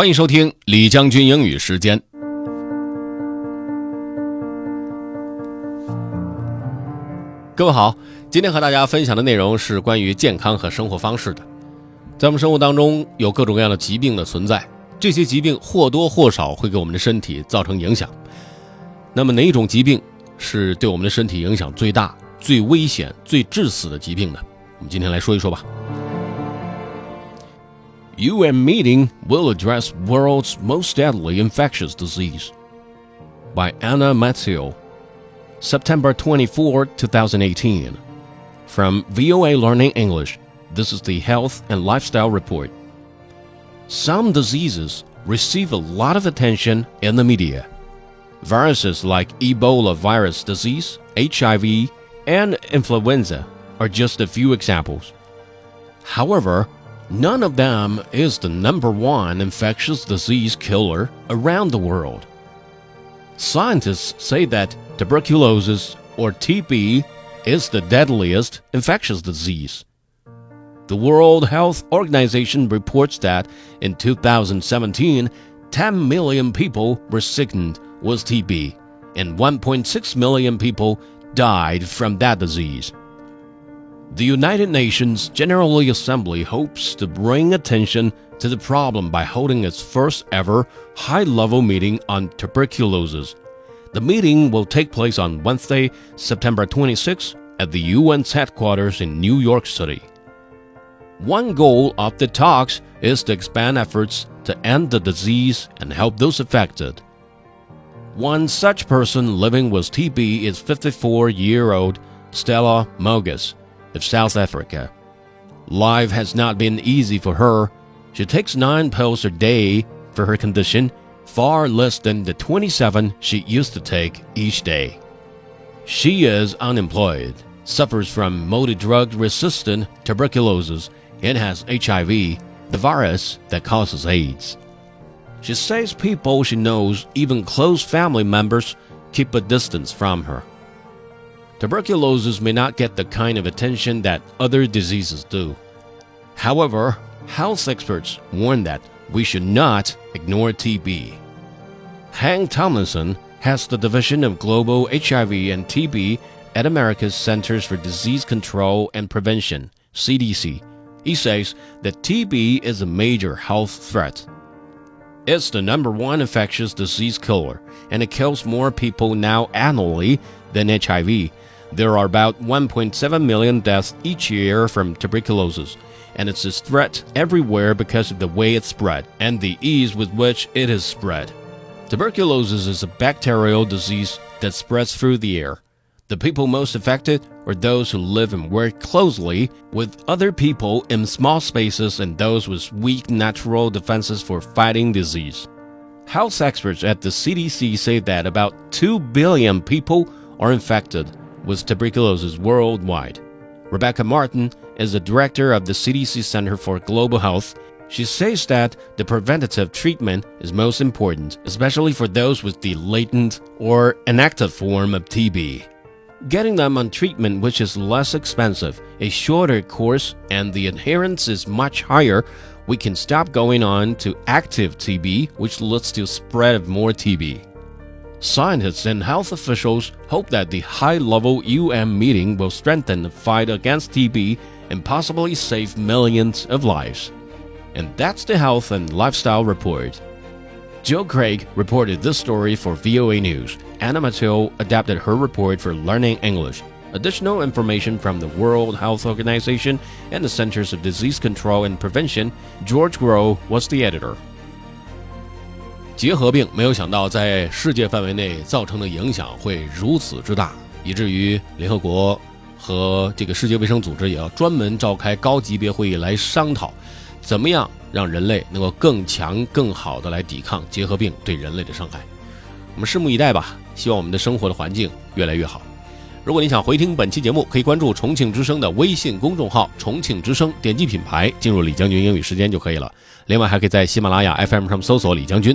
欢迎收听李将军英语时间。各位好，今天和大家分享的内容是关于健康和生活方式的。在我们生活当中，有各种各样的疾病的存在，这些疾病或多或少会给我们的身体造成影响。那么哪一种疾病是对我们的身体影响最大、最危险、最致死的疾病呢？我们今天来说一说吧。UN meeting will address world's most deadly infectious disease by Anna Matteo, September 24, 2018. From VOA Learning English, this is the Health and Lifestyle Report. Some diseases receive a lot of attention in the media. Viruses like Ebola virus disease, HIV, and influenza are just a few examples. However, None of them is the number one infectious disease killer around the world. Scientists say that tuberculosis or TB is the deadliest infectious disease. The World Health Organization reports that in 2017, 10 million people were sickened with TB, and 1.6 million people died from that disease. The United Nations General Assembly hopes to bring attention to the problem by holding its first ever high level meeting on tuberculosis. The meeting will take place on Wednesday, September 26 at the UN's headquarters in New York City. One goal of the talks is to expand efforts to end the disease and help those affected. One such person living with TB is 54 year old Stella Mogus of South Africa. Life has not been easy for her. She takes nine pills a day for her condition, far less than the 27 she used to take each day. She is unemployed, suffers from multi drug resistant tuberculosis, and has HIV, the virus that causes AIDS. She says people she knows, even close family members, keep a distance from her. Tuberculosis may not get the kind of attention that other diseases do. However, health experts warn that we should not ignore TB. Hank Tomlinson has the Division of Global HIV and TB at America's Centers for Disease Control and Prevention, CDC. He says that TB is a major health threat. It's the number one infectious disease killer, and it kills more people now annually than HIV, there are about 1.7 million deaths each year from tuberculosis, and it's a threat everywhere because of the way it's spread and the ease with which it is spread. Tuberculosis is a bacterial disease that spreads through the air. The people most affected are those who live and work closely with other people in small spaces and those with weak natural defenses for fighting disease. Health experts at the CDC say that about 2 billion people are infected with tuberculosis worldwide. Rebecca Martin is the director of the CDC Center for Global Health. She says that the preventative treatment is most important, especially for those with the latent or inactive form of TB. Getting them on treatment, which is less expensive, a shorter course, and the adherence is much higher, we can stop going on to active TB, which leads to spread of more TB. Scientists and health officials hope that the high level UN meeting will strengthen the fight against TB and possibly save millions of lives. And that's the Health and Lifestyle Report. Jill Craig reported this story for VOA News. Anna Matteo adapted her report for Learning English. Additional information from the World Health Organization and the Centers of Disease Control and Prevention, George Grow was the editor. 结核病没有想到在世界范围内造成的影响会如此之大，以至于联合国和这个世界卫生组织也要专门召开高级别会议来商讨，怎么样让人类能够更强、更好的来抵抗结核病对人类的伤害。我们拭目以待吧，希望我们的生活的环境越来越好。如果你想回听本期节目，可以关注重庆之声的微信公众号“重庆之声”，点击品牌进入李将军英语时间就可以了。另外，还可以在喜马拉雅 FM 上搜索李将军。